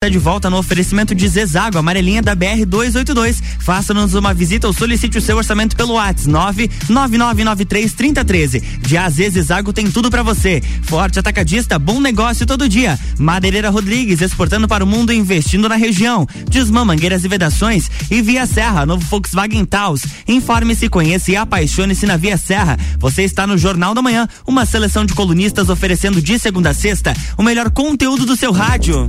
Está de volta no oferecimento de Zezago, amarelinha da BR 282. Faça-nos uma visita ou solicite o seu orçamento pelo WhatsApp 999933013. De AZ Zezago tem tudo para você. Forte atacadista, bom negócio todo dia. Madeireira Rodrigues, exportando para o mundo e investindo na região. Desmã Mangueiras e Vedações e Via Serra, novo Volkswagen Taos. Informe-se, conheça e apaixone-se na Via Serra. Você está no Jornal da Manhã, uma seleção de colunistas oferecendo de segunda a sexta o melhor conteúdo do seu rádio.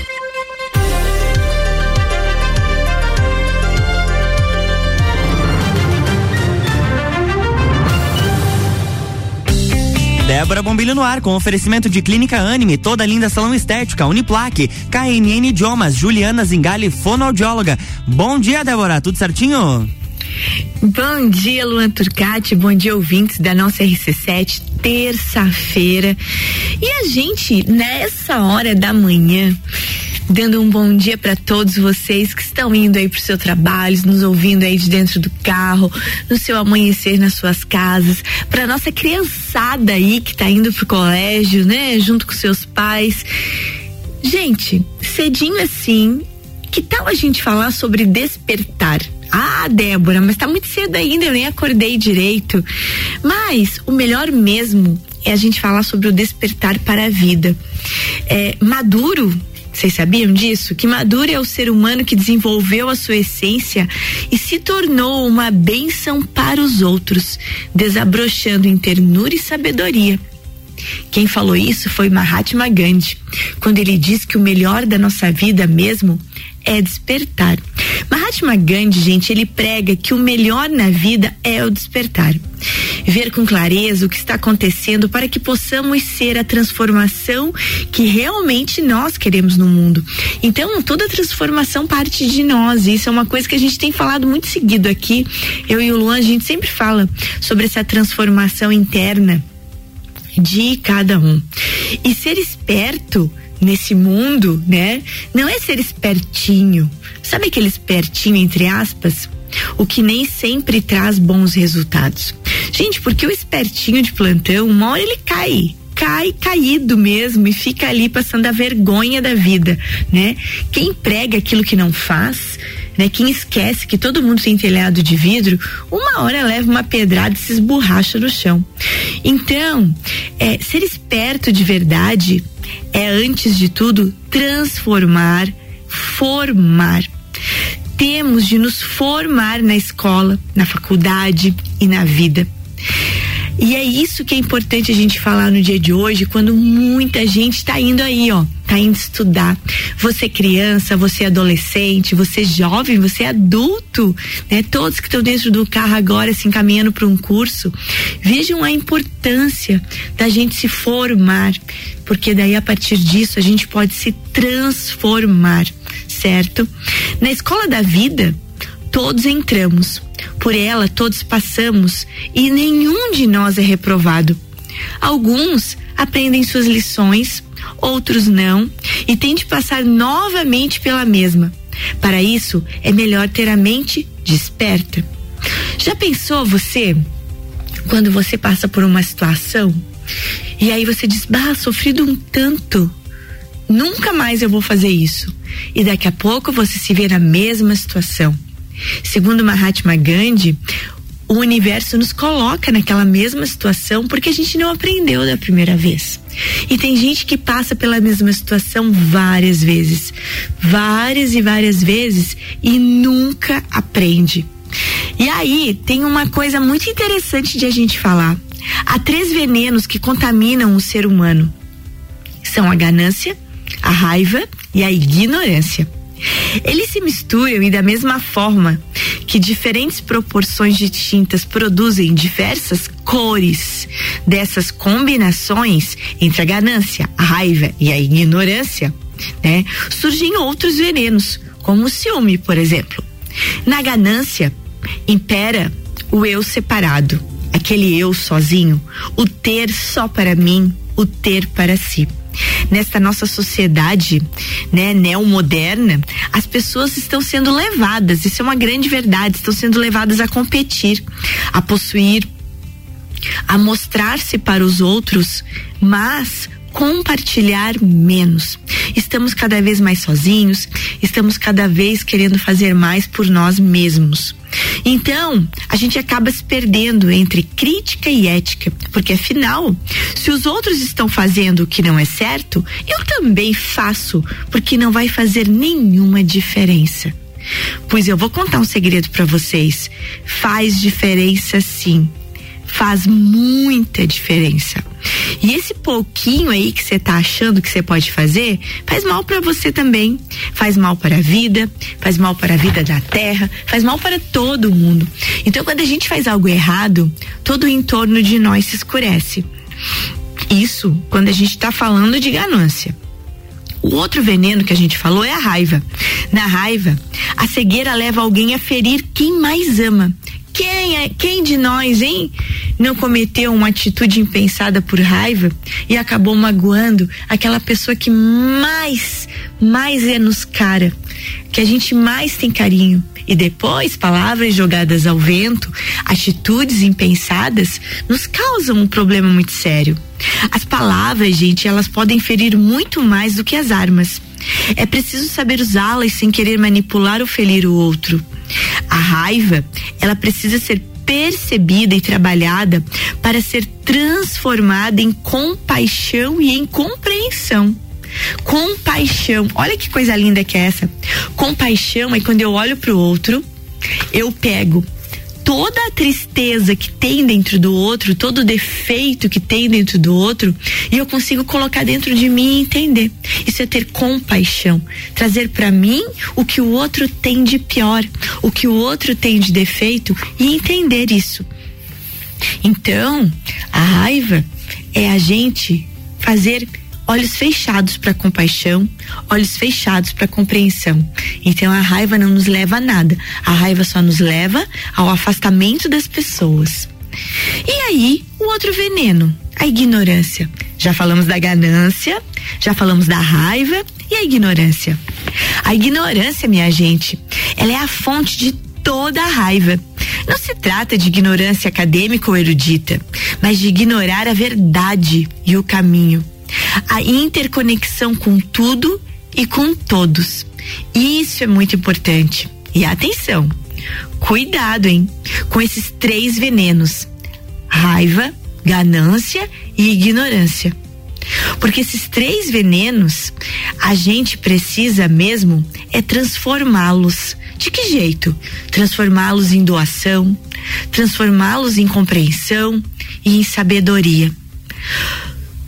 Débora Bombilho no ar, com oferecimento de Clínica Anime, toda linda salão estética, Uniplaque, KNN Idiomas, Juliana Zingali, fonoaudióloga. Bom dia, Débora, tudo certinho? Bom dia, Luan Turcati, bom dia, ouvintes da nossa RC7, terça-feira. E a gente, nessa hora da manhã, dando um bom dia para todos vocês que estão indo aí pro seu trabalho, nos ouvindo aí de dentro do carro, no seu amanhecer nas suas casas, para nossa criançada aí que tá indo pro colégio, né, junto com seus pais. Gente, cedinho assim, que tal a gente falar sobre despertar? Ah, Débora, mas tá muito cedo ainda, eu nem acordei direito. Mas o melhor mesmo é a gente falar sobre o despertar para a vida. É, Maduro vocês sabiam disso? Que Maduro é o ser humano que desenvolveu a sua essência e se tornou uma bênção para os outros, desabrochando em ternura e sabedoria. Quem falou isso foi Mahatma Gandhi, quando ele diz que o melhor da nossa vida mesmo é despertar. Mahatma Gandhi, gente, ele prega que o melhor na vida é o despertar. Ver com clareza o que está acontecendo para que possamos ser a transformação que realmente nós queremos no mundo. Então, toda transformação parte de nós. Isso é uma coisa que a gente tem falado muito seguido aqui. Eu e o Luan, a gente sempre fala sobre essa transformação interna de cada um. E ser esperto nesse mundo, né? Não é ser espertinho. Sabe aquele espertinho, entre aspas? O que nem sempre traz bons resultados. Gente, porque o espertinho de plantão, uma hora ele cai cai caído mesmo e fica ali passando a vergonha da vida, né? Quem prega aquilo que não faz, né? Quem esquece que todo mundo tem telhado de vidro, uma hora leva uma pedrada e se esborracha no chão. Então, é, ser esperto de verdade é, antes de tudo, transformar, formar. Temos de nos formar na escola, na faculdade e na vida. E é isso que é importante a gente falar no dia de hoje, quando muita gente está indo aí, ó, tá indo estudar. Você criança, você adolescente, você jovem, você adulto, né? Todos que estão dentro do carro agora se encaminhando para um curso, vejam a importância da gente se formar, porque daí a partir disso a gente pode se transformar, certo? Na escola da vida, todos entramos por ela todos passamos e nenhum de nós é reprovado. Alguns aprendem suas lições, outros não, e têm de passar novamente pela mesma. Para isso, é melhor ter a mente desperta. Já pensou você, quando você passa por uma situação, e aí você diz, bah, sofrido um tanto, nunca mais eu vou fazer isso. E daqui a pouco você se vê na mesma situação. Segundo Mahatma Gandhi, o universo nos coloca naquela mesma situação porque a gente não aprendeu da primeira vez. E tem gente que passa pela mesma situação várias vezes, várias e várias vezes e nunca aprende. E aí tem uma coisa muito interessante de a gente falar. Há três venenos que contaminam o ser humano: são a ganância, a raiva e a ignorância. Eles se misturam e da mesma forma que diferentes proporções de tintas produzem diversas cores. Dessas combinações entre a ganância, a raiva e a ignorância, né, surgem outros venenos, como o ciúme, por exemplo. Na ganância impera o eu separado, aquele eu sozinho, o ter só para mim, o ter para si. Nesta nossa sociedade, né, neomoderna, as pessoas estão sendo levadas, isso é uma grande verdade, estão sendo levadas a competir, a possuir, a mostrar-se para os outros, mas compartilhar menos. Estamos cada vez mais sozinhos, estamos cada vez querendo fazer mais por nós mesmos. Então, a gente acaba se perdendo entre crítica e ética, porque afinal, se os outros estão fazendo o que não é certo, eu também faço, porque não vai fazer nenhuma diferença. Pois eu vou contar um segredo para vocês. Faz diferença sim. Faz muita diferença. E esse pouquinho aí que você tá achando que você pode fazer, faz mal para você também. Faz mal para a vida, faz mal para a vida da terra, faz mal para todo mundo. Então, quando a gente faz algo errado, todo o entorno de nós se escurece. Isso quando a gente está falando de ganância. O outro veneno que a gente falou é a raiva. Na raiva, a cegueira leva alguém a ferir quem mais ama. Quem é, quem de nós, hein, não cometeu uma atitude impensada por raiva e acabou magoando aquela pessoa que mais, mais é nos cara, que a gente mais tem carinho. E depois, palavras jogadas ao vento, atitudes impensadas, nos causam um problema muito sério. As palavras, gente, elas podem ferir muito mais do que as armas. É preciso saber usá-las sem querer manipular ou ferir o outro. A raiva, ela precisa ser percebida e trabalhada para ser transformada em compaixão e em compreensão. Compaixão, olha que coisa linda que é essa. Compaixão é quando eu olho para o outro, eu pego toda a tristeza que tem dentro do outro, todo o defeito que tem dentro do outro, e eu consigo colocar dentro de mim e entender. Isso é ter compaixão, trazer para mim o que o outro tem de pior, o que o outro tem de defeito e entender isso. Então, a raiva é a gente fazer olhos fechados para compaixão, olhos fechados para compreensão. Então a raiva não nos leva a nada. A raiva só nos leva ao afastamento das pessoas. E aí, o outro veneno, a ignorância. Já falamos da ganância, já falamos da raiva e a ignorância. A ignorância, minha gente, ela é a fonte de toda a raiva. Não se trata de ignorância acadêmica ou erudita, mas de ignorar a verdade e o caminho a interconexão com tudo e com todos. Isso é muito importante. E atenção, cuidado, hein, com esses três venenos: raiva, ganância e ignorância. Porque esses três venenos, a gente precisa mesmo é transformá-los. De que jeito? Transformá-los em doação, transformá-los em compreensão e em sabedoria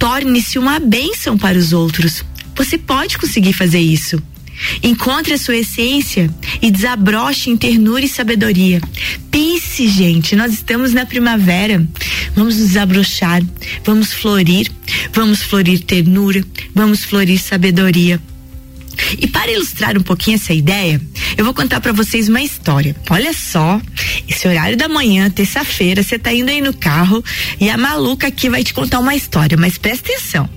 torne-se uma bênção para os outros. Você pode conseguir fazer isso. Encontre a sua essência e desabroche em ternura e sabedoria. Pense, gente, nós estamos na primavera. Vamos nos desabrochar, vamos florir, vamos florir ternura, vamos florir sabedoria. E para ilustrar um pouquinho essa ideia, eu vou contar para vocês uma história. Olha só, esse horário da manhã, terça-feira, você tá indo aí no carro e a maluca aqui vai te contar uma história, mas presta atenção.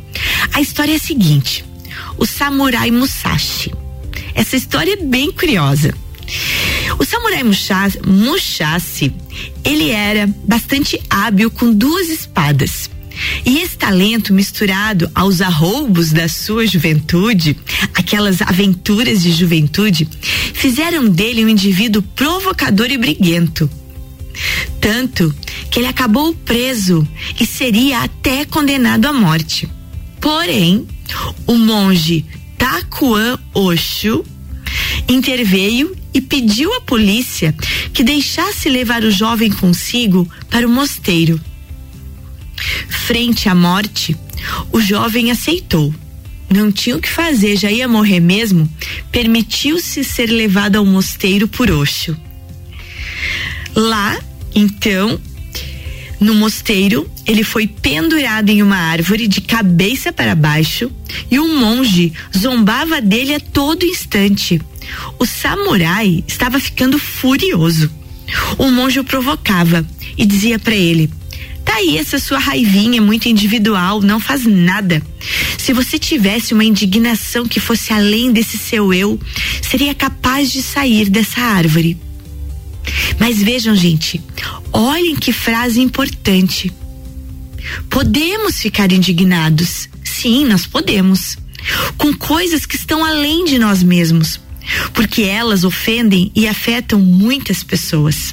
A história é a seguinte: o samurai Musashi. Essa história é bem curiosa. O samurai Musashi, ele era bastante hábil com duas espadas. E esse talento misturado aos arroubos da sua juventude, aquelas aventuras de juventude, fizeram dele um indivíduo provocador e briguento. Tanto que ele acabou preso e seria até condenado à morte. Porém, o monge Takuan Osho interveio e pediu à polícia que deixasse levar o jovem consigo para o mosteiro Frente à morte, o jovem aceitou. Não tinha o que fazer, já ia morrer mesmo. Permitiu-se ser levado ao mosteiro por Oxo. Lá, então, no mosteiro, ele foi pendurado em uma árvore de cabeça para baixo e um monge zombava dele a todo instante. O samurai estava ficando furioso. O monge o provocava e dizia para ele: Tá aí essa sua raivinha muito individual, não faz nada. Se você tivesse uma indignação que fosse além desse seu eu, seria capaz de sair dessa árvore. Mas vejam, gente, olhem que frase importante. Podemos ficar indignados. Sim, nós podemos. Com coisas que estão além de nós mesmos. Porque elas ofendem e afetam muitas pessoas.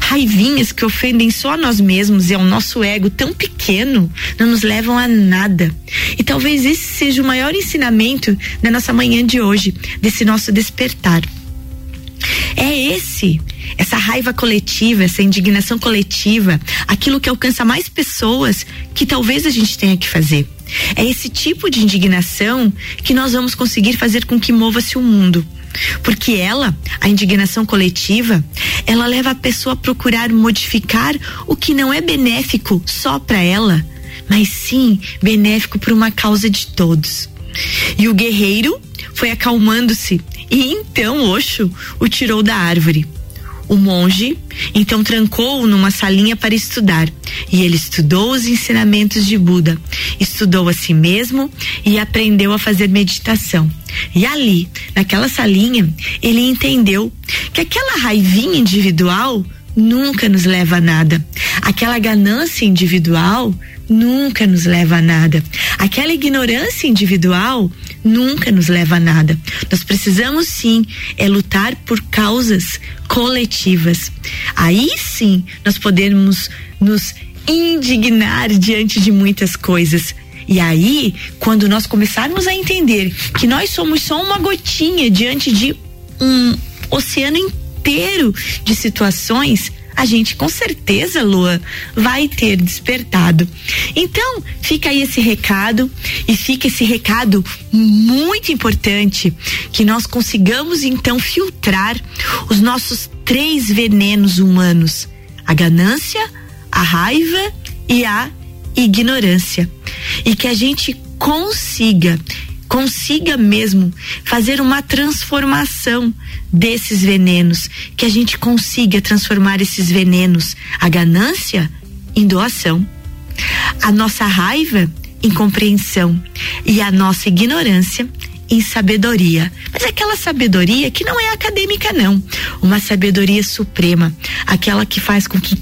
Raivinhas que ofendem só a nós mesmos e ao nosso ego tão pequeno não nos levam a nada. E talvez esse seja o maior ensinamento da nossa manhã de hoje, desse nosso despertar. É esse, essa raiva coletiva, essa indignação coletiva, aquilo que alcança mais pessoas que talvez a gente tenha que fazer. É esse tipo de indignação que nós vamos conseguir fazer com que mova-se o mundo. Porque ela, a indignação coletiva, ela leva a pessoa a procurar modificar o que não é benéfico só para ela, mas sim benéfico para uma causa de todos. E o guerreiro foi acalmando-se e então Osho o tirou da árvore. O monge então trancou-o numa salinha para estudar, e ele estudou os ensinamentos de Buda, estudou a si mesmo e aprendeu a fazer meditação. E ali, naquela salinha, ele entendeu que aquela raivinha individual nunca nos leva a nada. Aquela ganância individual nunca nos leva a nada. Aquela ignorância individual nunca nos leva a nada. Nós precisamos sim é lutar por causas coletivas. Aí sim nós podemos nos indignar diante de muitas coisas. E aí, quando nós começarmos a entender que nós somos só uma gotinha diante de um oceano inteiro de situações, a gente com certeza, Lua, vai ter despertado. Então, fica aí esse recado e fica esse recado muito importante que nós consigamos então filtrar os nossos três venenos humanos: a ganância, a raiva e a ignorância. E que a gente consiga consiga mesmo fazer uma transformação desses venenos, que a gente consiga transformar esses venenos, a ganância em doação, a nossa raiva em compreensão e a nossa ignorância em sabedoria. Mas aquela sabedoria que não é acadêmica, não. Uma sabedoria suprema. Aquela que faz com que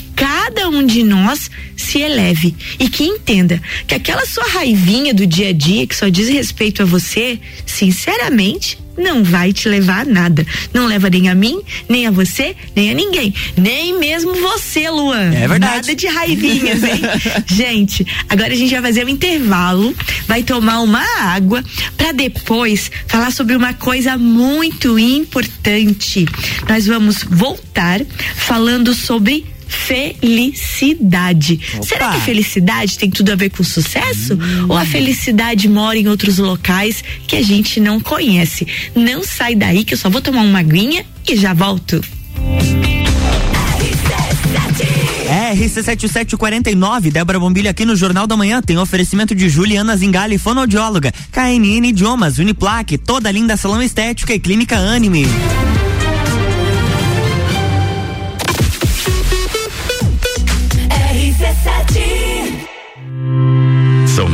cada um de nós se eleve e que entenda que aquela sua raivinha do dia a dia que só diz respeito a você, sinceramente, não vai te levar a nada. Não leva nem a mim, nem a você, nem a ninguém. Nem mesmo você, Luan. É verdade. Nada de raivinhas, hein? gente, agora a gente vai fazer um intervalo, vai tomar uma água para depois falar sobre uma coisa muito importante. Nós vamos voltar falando sobre felicidade. Opa. Será que a felicidade tem tudo a ver com sucesso? Hum. Ou a felicidade mora em outros locais que a gente não conhece? Não sai daí que eu só vou tomar uma aguinha e já volto. RC7749, Débora Bombilha aqui no Jornal da Manhã tem oferecimento de Juliana Zingali, fonoaudióloga, KNN Idiomas, Uniplaque, toda linda salão estética e clínica Anime.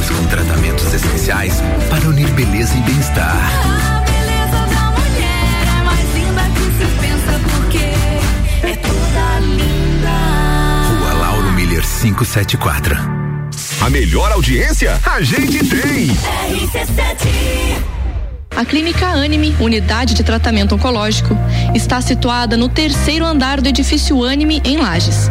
buscam tratamentos essenciais para unir beleza e bem-estar. A beleza da mulher é mais linda que se pensa porque é toda linda. Rua Lauro Miller 574. A melhor audiência a gente tem. RC7 a Clínica Anime, unidade de tratamento oncológico, está situada no terceiro andar do edifício Anime, em Lages.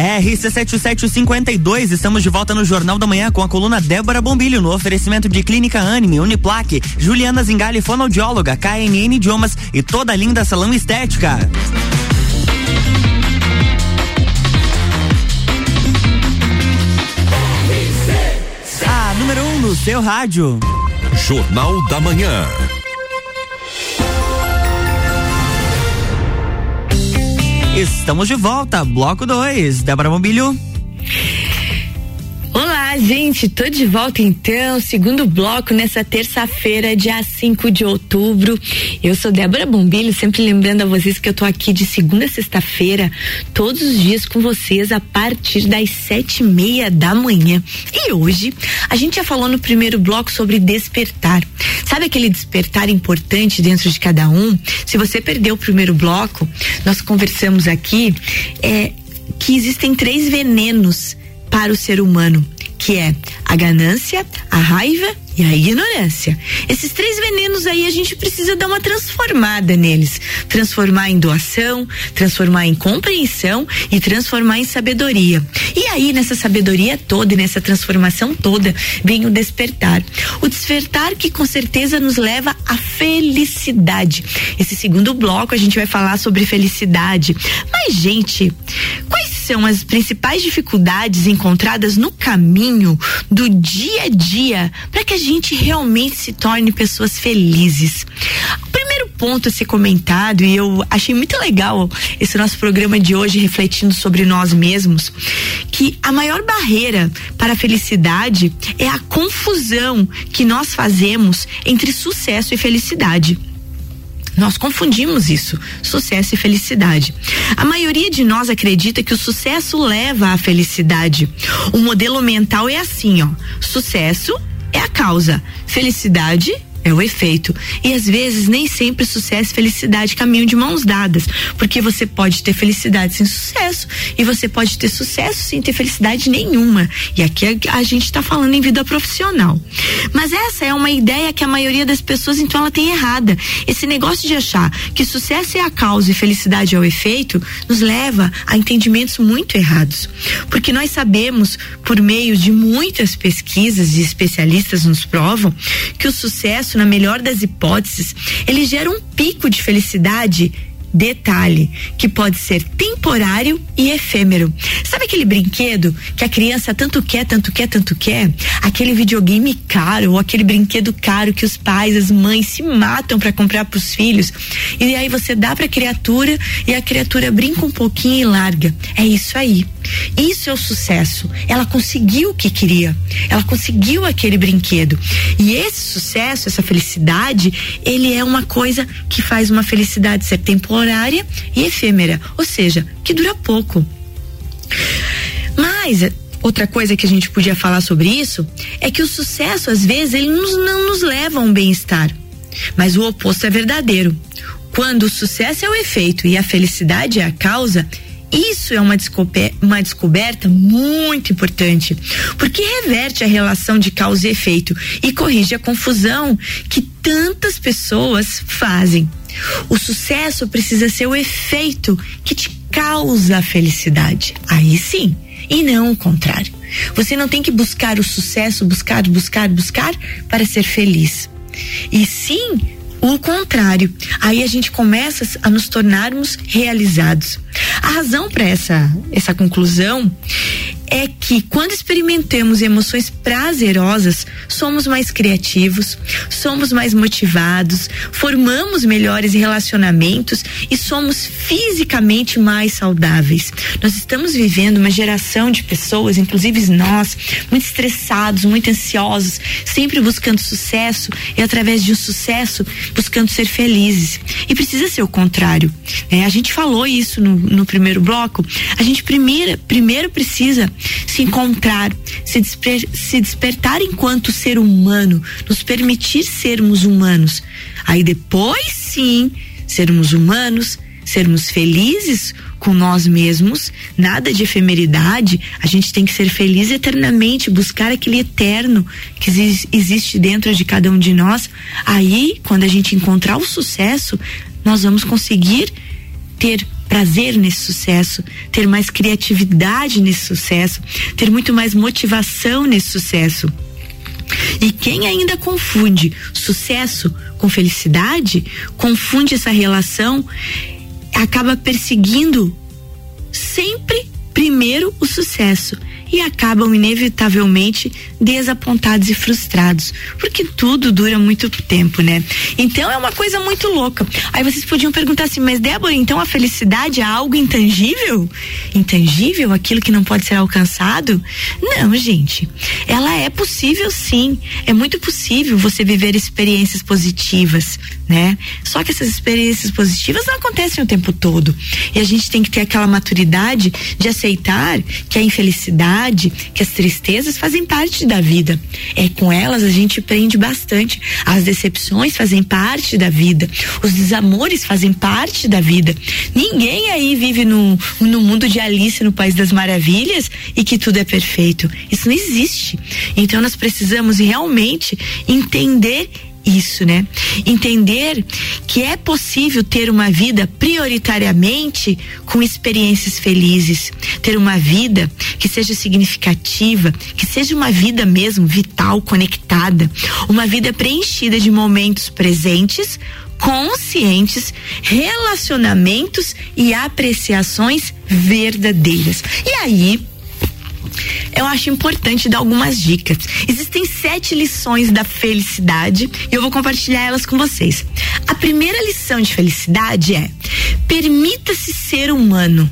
RC7752, estamos de volta no Jornal da Manhã com a coluna Débora Bombilho, no oferecimento de Clínica Anime, Uniplaque, Juliana Zingali, fonoaudióloga, KNN Idiomas e toda a linda salão estética. A número 1 um no seu rádio. Jornal da Manhã. Estamos de volta, bloco 2. Débora Bombilho. Gente, tô de volta então, segundo bloco nessa terça-feira, dia 5 de outubro. Eu sou Débora Bombilho, sempre lembrando a vocês que eu tô aqui de segunda a sexta-feira, todos os dias com vocês a partir das sete e meia da manhã. E hoje a gente já falou no primeiro bloco sobre despertar. Sabe aquele despertar importante dentro de cada um? Se você perdeu o primeiro bloco, nós conversamos aqui é, que existem três venenos para o ser humano, que é a ganância, a raiva e a ignorância. Esses três venenos aí a gente precisa dar uma transformada neles, transformar em doação, transformar em compreensão e transformar em sabedoria. E aí nessa sabedoria toda e nessa transformação toda vem o despertar. O despertar que com certeza nos leva à felicidade. Esse segundo bloco a gente vai falar sobre felicidade. Mas gente, quais são as principais dificuldades encontradas no caminho do dia a dia para que a gente realmente se torne pessoas felizes. O primeiro ponto a ser comentado, e eu achei muito legal esse nosso programa de hoje refletindo sobre nós mesmos, que a maior barreira para a felicidade é a confusão que nós fazemos entre sucesso e felicidade. Nós confundimos isso, sucesso e felicidade. A maioria de nós acredita que o sucesso leva à felicidade. O modelo mental é assim, ó: sucesso é a causa, felicidade é o efeito. E às vezes nem sempre sucesso e felicidade caminham de mãos dadas, porque você pode ter felicidade sem sucesso e você pode ter sucesso sem ter felicidade nenhuma. E aqui a, a gente está falando em vida profissional. Mas essa é uma ideia que a maioria das pessoas então ela tem errada. Esse negócio de achar que sucesso é a causa e felicidade é o efeito nos leva a entendimentos muito errados. Porque nós sabemos por meio de muitas pesquisas e especialistas nos provam que o sucesso na melhor das hipóteses, ele gera um pico de felicidade Detalhe, que pode ser temporário e efêmero. Sabe aquele brinquedo que a criança tanto quer, tanto quer, tanto quer? Aquele videogame caro ou aquele brinquedo caro que os pais, as mães se matam para comprar para os filhos. E aí você dá para a criatura e a criatura brinca um pouquinho e larga. É isso aí. Isso é o sucesso. Ela conseguiu o que queria. Ela conseguiu aquele brinquedo. E esse sucesso, essa felicidade, ele é uma coisa que faz uma felicidade ser temporária e efêmera, ou seja, que dura pouco. Mas outra coisa que a gente podia falar sobre isso é que o sucesso às vezes ele nos, não nos leva a um bem-estar. Mas o oposto é verdadeiro. Quando o sucesso é o efeito e a felicidade é a causa, isso é uma, descoberta, uma descoberta muito importante, porque reverte a relação de causa e efeito e corrige a confusão que tantas pessoas fazem. O sucesso precisa ser o efeito que te causa a felicidade. Aí sim. e não o contrário. Você não tem que buscar o sucesso, buscar, buscar, buscar para ser feliz. E sim o contrário. Aí a gente começa a nos tornarmos realizados. A razão para essa essa conclusão é que quando experimentamos emoções prazerosas, somos mais criativos, somos mais motivados, formamos melhores relacionamentos e somos fisicamente mais saudáveis. Nós estamos vivendo uma geração de pessoas, inclusive nós, muito estressados, muito ansiosos, sempre buscando sucesso e através de um sucesso buscando ser felizes. E precisa ser o contrário. né? a gente falou isso no, no primeiro bloco. A gente primeiro, primeiro precisa se encontrar, se, desper- se despertar enquanto ser humano, nos permitir sermos humanos. Aí depois sim, sermos humanos, sermos felizes com nós mesmos, nada de efemeridade, a gente tem que ser feliz eternamente, buscar aquele eterno que exi- existe dentro de cada um de nós. Aí, quando a gente encontrar o sucesso, nós vamos conseguir ter prazer nesse sucesso, ter mais criatividade nesse sucesso, ter muito mais motivação nesse sucesso. E quem ainda confunde sucesso com felicidade, confunde essa relação, acaba perseguindo sempre primeiro o sucesso e acabam inevitavelmente desapontados e frustrados, porque tudo dura muito tempo, né? Então é uma coisa muito louca. Aí vocês podiam perguntar assim, mas Débora, então a felicidade é algo intangível? Intangível, aquilo que não pode ser alcançado? Não, gente. Ela é possível sim. É muito possível você viver experiências positivas, né? Só que essas experiências positivas não acontecem o tempo todo. E a gente tem que ter aquela maturidade de aceitar que a infelicidade, que as tristezas fazem parte da vida. É com elas a gente aprende bastante. As decepções fazem parte da vida. Os desamores fazem parte da vida. Ninguém aí vive no, no mundo de Alice no País das Maravilhas e que tudo é perfeito. Isso não existe. Então nós precisamos realmente entender isso, né? Entender que é possível ter uma vida prioritariamente com experiências felizes, ter uma vida que seja significativa, que seja uma vida mesmo vital, conectada, uma vida preenchida de momentos presentes, conscientes, relacionamentos e apreciações verdadeiras. E aí, eu acho importante dar algumas dicas. Existem sete lições da felicidade e eu vou compartilhar elas com vocês. A primeira lição de felicidade é: permita-se ser humano.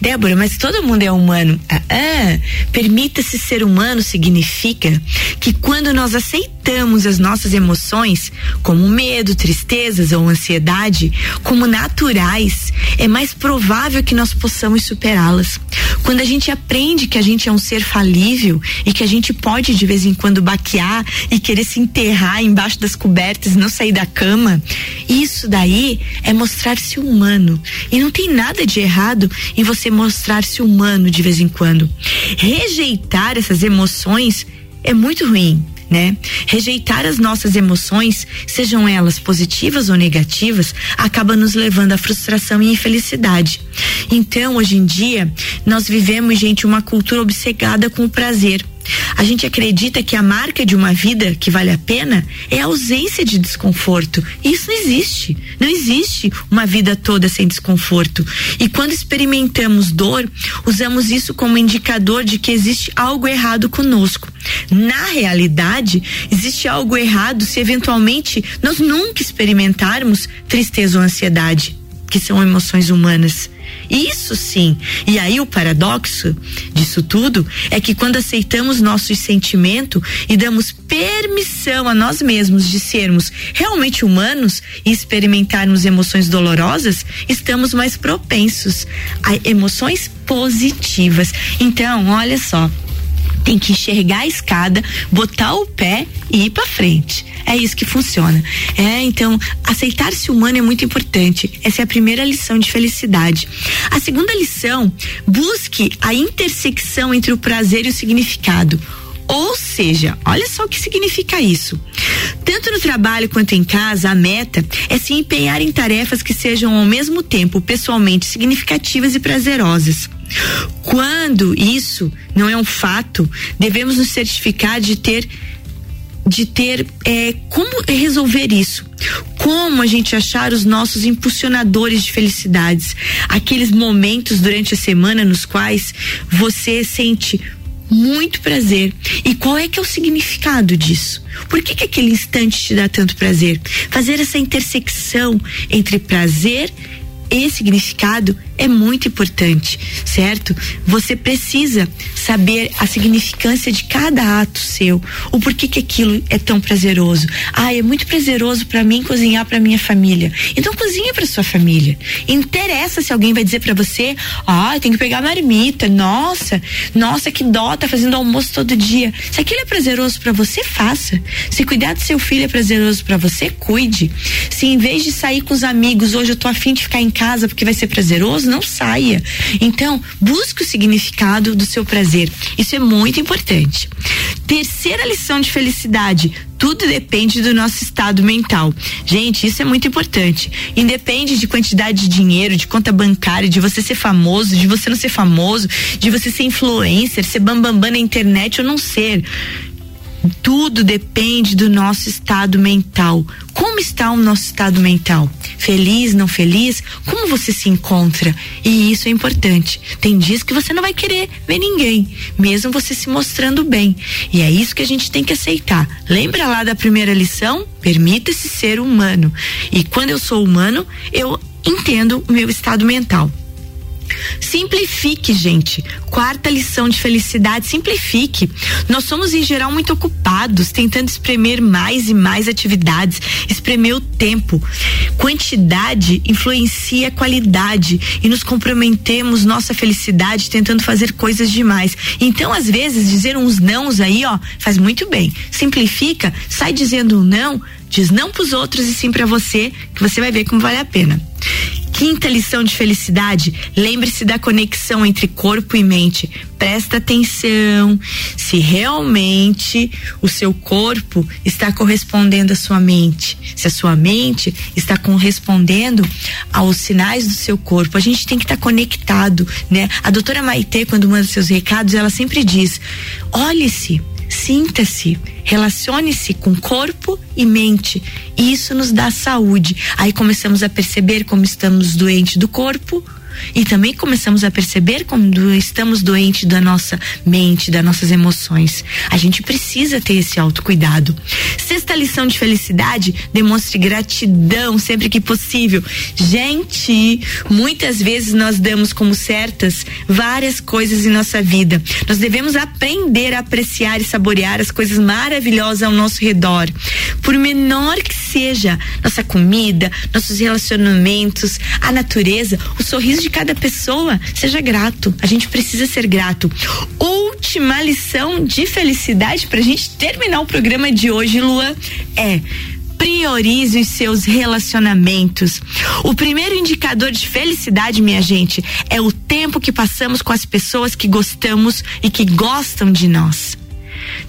Débora, mas todo mundo é humano. Ah, ah, permita-se ser humano significa que quando nós aceitamos as nossas emoções, como medo, tristezas ou ansiedade, como naturais, é mais provável que nós possamos superá-las. Quando a gente aprende que a gente é um ser falível e que a gente pode de vez em quando baquear e querer se enterrar embaixo das cobertas não sair da cama, isso daí é mostrar-se humano. E não tem nada de errado em você mostrar-se humano de vez em quando. Rejeitar essas emoções é muito ruim. Né? Rejeitar as nossas emoções, sejam elas positivas ou negativas, acaba nos levando à frustração e infelicidade. Então, hoje em dia, nós vivemos, gente, uma cultura obcecada com o prazer. A gente acredita que a marca de uma vida que vale a pena é a ausência de desconforto. E isso não existe. Não existe uma vida toda sem desconforto. E quando experimentamos dor, usamos isso como indicador de que existe algo errado conosco. Na realidade, existe algo errado se eventualmente nós nunca experimentarmos tristeza ou ansiedade, que são emoções humanas. Isso sim. E aí o paradoxo disso tudo é que quando aceitamos nossos sentimentos e damos permissão a nós mesmos de sermos realmente humanos e experimentarmos emoções dolorosas, estamos mais propensos a emoções positivas. Então, olha só, tem que enxergar a escada, botar o pé e ir para frente. É isso que funciona. É, então, aceitar-se humano é muito importante. Essa é a primeira lição de felicidade. A segunda lição, busque a intersecção entre o prazer e o significado. Ou seja, olha só o que significa isso. Tanto no trabalho quanto em casa, a meta é se empenhar em tarefas que sejam ao mesmo tempo pessoalmente significativas e prazerosas. Quando isso não é um fato, devemos nos certificar de ter de ter é, como resolver isso. Como a gente achar os nossos impulsionadores de felicidades, aqueles momentos durante a semana nos quais você sente muito prazer. E qual é que é o significado disso? Por que, que aquele instante te dá tanto prazer? Fazer essa intersecção entre prazer e significado é muito importante, certo? Você precisa saber a significância de cada ato seu, o porquê que aquilo é tão prazeroso. Ah, é muito prazeroso para mim cozinhar para minha família. Então cozinha para sua família. Interessa se alguém vai dizer para você: "Ah, tem que pegar marmita". Nossa, nossa que dó, tá fazendo almoço todo dia. Se aquilo é prazeroso para você, faça. Se cuidar do seu filho é prazeroso para você, cuide. Se em vez de sair com os amigos, hoje eu tô afim de ficar em casa porque vai ser prazeroso, não saia. Então, busque o significado do seu prazer. Isso é muito importante. Terceira lição de felicidade: tudo depende do nosso estado mental. Gente, isso é muito importante. Independe de quantidade de dinheiro, de conta bancária, de você ser famoso, de você não ser famoso, de você ser influencer, ser bambambam bam, bam na internet ou não ser tudo depende do nosso estado mental. Como está o nosso estado mental? Feliz, não feliz? Como você se encontra? E isso é importante. Tem dias que você não vai querer ver ninguém, mesmo você se mostrando bem. E é isso que a gente tem que aceitar. Lembra lá da primeira lição? Permita-se ser humano. E quando eu sou humano, eu entendo o meu estado mental. Simplifique, gente. Quarta lição de felicidade: simplifique. Nós somos, em geral, muito ocupados, tentando espremer mais e mais atividades, espremer o tempo. Quantidade influencia a qualidade e nos comprometemos nossa felicidade tentando fazer coisas demais. Então, às vezes, dizer uns nãos aí, ó, faz muito bem. Simplifica, sai dizendo um não, diz não pros outros e sim para você, que você vai ver como vale a pena. Quinta lição de felicidade: lembre-se da conexão entre corpo e mente. Presta atenção se realmente o seu corpo está correspondendo à sua mente. Se a sua mente está correspondendo aos sinais do seu corpo. A gente tem que estar conectado, né? A doutora Maitê, quando manda seus recados, ela sempre diz: olhe-se sinta-se, relacione-se com corpo e mente. E isso nos dá saúde. Aí começamos a perceber como estamos doentes do corpo, e também começamos a perceber quando estamos doentes da nossa mente, das nossas emoções. A gente precisa ter esse autocuidado. Sexta lição de felicidade: demonstre gratidão sempre que possível. Gente, muitas vezes nós damos como certas várias coisas em nossa vida. Nós devemos aprender a apreciar e saborear as coisas maravilhosas ao nosso redor. Por menor que seja nossa comida, nossos relacionamentos, a natureza, o sorriso de cada pessoa, seja grato. A gente precisa ser grato. Última lição de felicidade pra gente terminar o programa de hoje, Luan, é priorize os seus relacionamentos. O primeiro indicador de felicidade, minha gente, é o tempo que passamos com as pessoas que gostamos e que gostam de nós.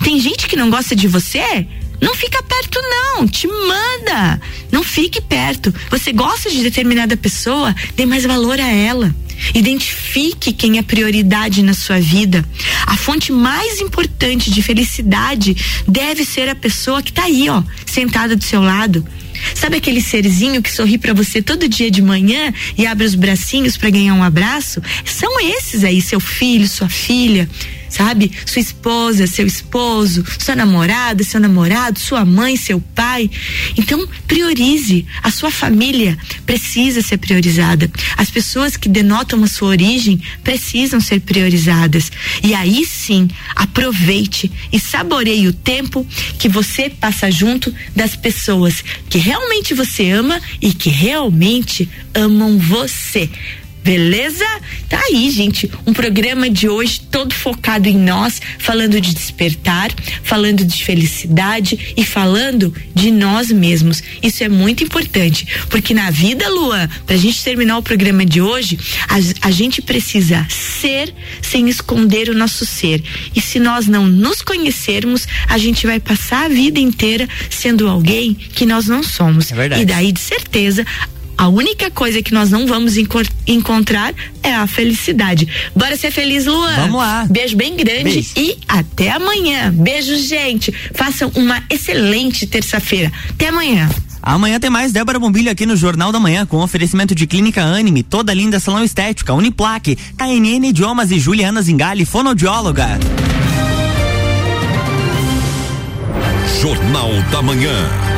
Tem gente que não gosta de você? Não fica perto, não. Te manda. Não fique perto. Você gosta de determinada pessoa, dê mais valor a ela. Identifique quem é prioridade na sua vida. A fonte mais importante de felicidade deve ser a pessoa que está aí, ó, sentada do seu lado. Sabe aquele serzinho que sorri para você todo dia de manhã e abre os bracinhos para ganhar um abraço? São esses aí, seu filho, sua filha sabe? Sua esposa, seu esposo, sua namorada, seu namorado, sua mãe, seu pai. Então, priorize. A sua família precisa ser priorizada. As pessoas que denotam a sua origem precisam ser priorizadas. E aí sim, aproveite e saboreie o tempo que você passa junto das pessoas que realmente você ama e que realmente amam você. Beleza? Tá aí, gente. Um programa de hoje todo focado em nós, falando de despertar, falando de felicidade e falando de nós mesmos. Isso é muito importante, porque na vida, Luan, pra gente terminar o programa de hoje, a, a gente precisa ser sem esconder o nosso ser. E se nós não nos conhecermos, a gente vai passar a vida inteira sendo alguém que nós não somos. É verdade. E daí, de certeza, A única coisa que nós não vamos encor- encontrar é a felicidade. Bora ser feliz, Luan. Vamos lá. Beijo bem grande Beijo. e até amanhã. Beijo, gente. Façam uma excelente terça-feira. Até amanhã. Amanhã tem mais Débora Bombilho aqui no Jornal da Manhã com oferecimento de Clínica Anime, toda linda salão estética, Uniplaque, KNN Idiomas e Juliana Zingali, fonoaudióloga. Jornal da Manhã.